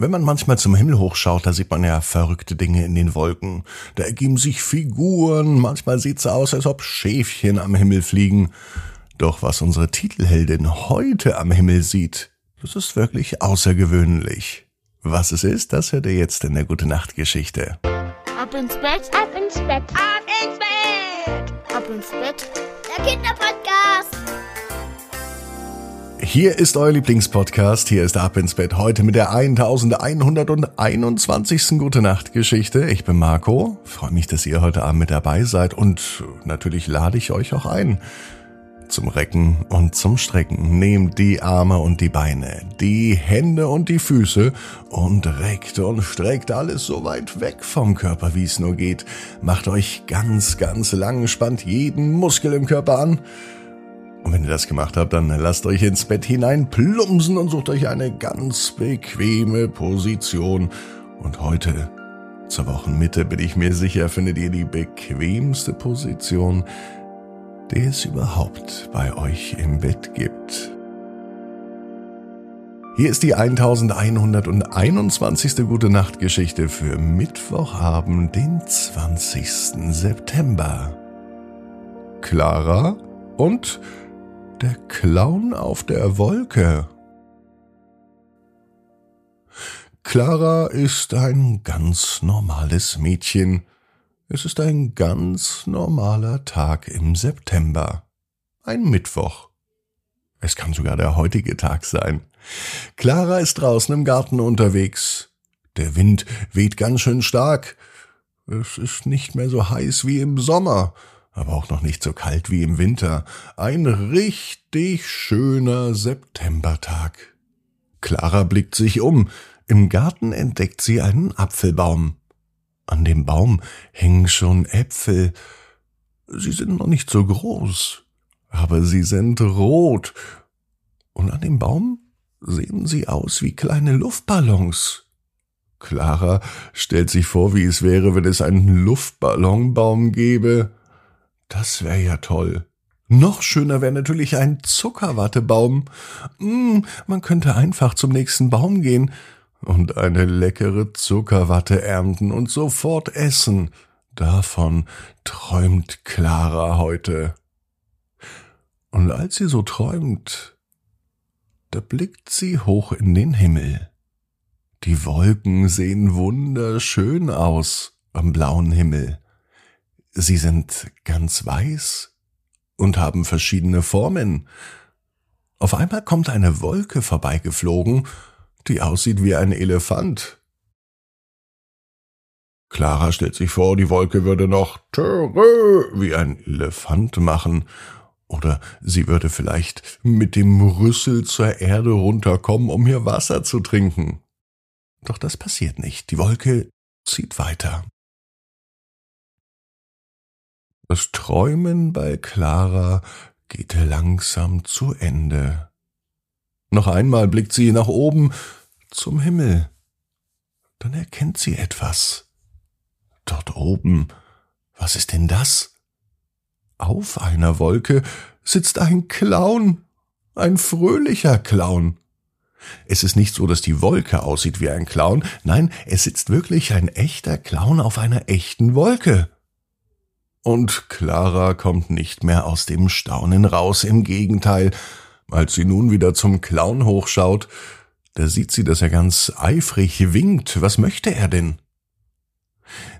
Wenn man manchmal zum Himmel hochschaut, da sieht man ja verrückte Dinge in den Wolken. Da ergeben sich Figuren, manchmal sieht's aus, als ob Schäfchen am Himmel fliegen. Doch was unsere Titelheldin heute am Himmel sieht, das ist wirklich außergewöhnlich. Was es ist, das hört ihr jetzt in der Gute Nacht Geschichte. Ab ins Bett, ab ins Bett, ab ins Bett, ab ins Bett. Der Kinderpodcast. Hier ist euer Lieblingspodcast. Hier ist Ab ins Bett heute mit der 1121. Gute Nacht Geschichte. Ich bin Marco. Freue mich, dass ihr heute Abend mit dabei seid und natürlich lade ich euch auch ein. Zum Recken und zum Strecken. Nehmt die Arme und die Beine, die Hände und die Füße und reckt und streckt alles so weit weg vom Körper, wie es nur geht. Macht euch ganz, ganz lang, spannt jeden Muskel im Körper an. Und wenn ihr das gemacht habt, dann lasst euch ins Bett hinein plumpsen und sucht euch eine ganz bequeme Position. Und heute, zur Wochenmitte, bin ich mir sicher, findet ihr die bequemste Position, die es überhaupt bei euch im Bett gibt. Hier ist die 1121. Gute Nacht Geschichte für Mittwochabend, den 20. September. Clara und der Clown auf der Wolke. Clara ist ein ganz normales Mädchen. Es ist ein ganz normaler Tag im September. Ein Mittwoch. Es kann sogar der heutige Tag sein. Clara ist draußen im Garten unterwegs. Der Wind weht ganz schön stark. Es ist nicht mehr so heiß wie im Sommer aber auch noch nicht so kalt wie im Winter. Ein richtig schöner Septembertag. Clara blickt sich um. Im Garten entdeckt sie einen Apfelbaum. An dem Baum hängen schon Äpfel. Sie sind noch nicht so groß, aber sie sind rot. Und an dem Baum sehen sie aus wie kleine Luftballons. Clara stellt sich vor, wie es wäre, wenn es einen Luftballonbaum gäbe. Das wäre ja toll. Noch schöner wäre natürlich ein Zuckerwattebaum. Mm, man könnte einfach zum nächsten Baum gehen und eine leckere Zuckerwatte ernten und sofort essen. Davon träumt Clara heute. Und als sie so träumt, da blickt sie hoch in den Himmel. Die Wolken sehen wunderschön aus am blauen Himmel. Sie sind ganz weiß und haben verschiedene Formen. Auf einmal kommt eine Wolke vorbeigeflogen, die aussieht wie ein Elefant. Clara stellt sich vor, die Wolke würde noch Töre wie ein Elefant machen, oder sie würde vielleicht mit dem Rüssel zur Erde runterkommen, um hier Wasser zu trinken. Doch das passiert nicht. Die Wolke zieht weiter. Das Träumen bei Clara geht langsam zu Ende. Noch einmal blickt sie nach oben zum Himmel. Dann erkennt sie etwas. Dort oben. Was ist denn das? Auf einer Wolke sitzt ein Clown, ein fröhlicher Clown. Es ist nicht so, dass die Wolke aussieht wie ein Clown, nein, es sitzt wirklich ein echter Clown auf einer echten Wolke. Und Clara kommt nicht mehr aus dem Staunen raus, im Gegenteil, als sie nun wieder zum Clown hochschaut, da sieht sie, dass er ganz eifrig winkt. Was möchte er denn?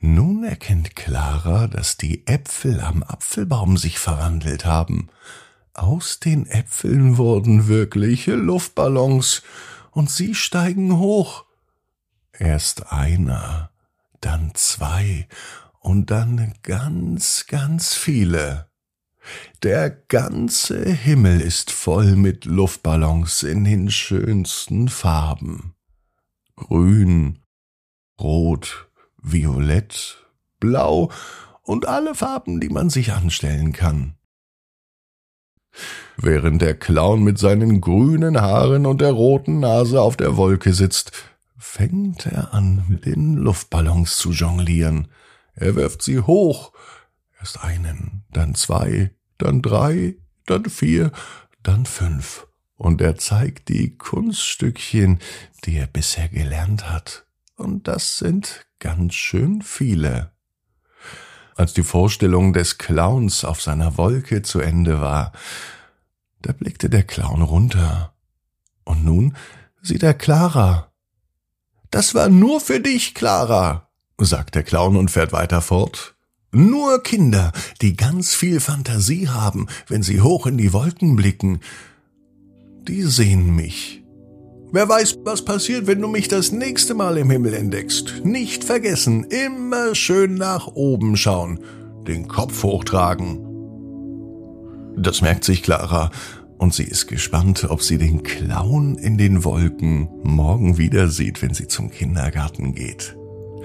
Nun erkennt Clara, dass die Äpfel am Apfelbaum sich verwandelt haben. Aus den Äpfeln wurden wirkliche Luftballons, und sie steigen hoch. Erst einer, dann zwei, und dann ganz, ganz viele. Der ganze Himmel ist voll mit Luftballons in den schönsten Farben. Grün, rot, violett, blau und alle Farben, die man sich anstellen kann. Während der Clown mit seinen grünen Haaren und der roten Nase auf der Wolke sitzt, fängt er an, mit den Luftballons zu jonglieren. Er wirft sie hoch. Erst einen, dann zwei, dann drei, dann vier, dann fünf und er zeigt die Kunststückchen, die er bisher gelernt hat. Und das sind ganz schön viele. Als die Vorstellung des Clowns auf seiner Wolke zu Ende war, da blickte der Clown runter. Und nun sieht er Clara. Das war nur für dich, Clara, sagt der Clown und fährt weiter fort. Nur Kinder, die ganz viel Fantasie haben, wenn sie hoch in die Wolken blicken, die sehen mich. Wer weiß, was passiert, wenn du mich das nächste Mal im Himmel entdeckst. Nicht vergessen, immer schön nach oben schauen, den Kopf hochtragen. Das merkt sich Clara, und sie ist gespannt, ob sie den Clown in den Wolken morgen wieder sieht, wenn sie zum Kindergarten geht.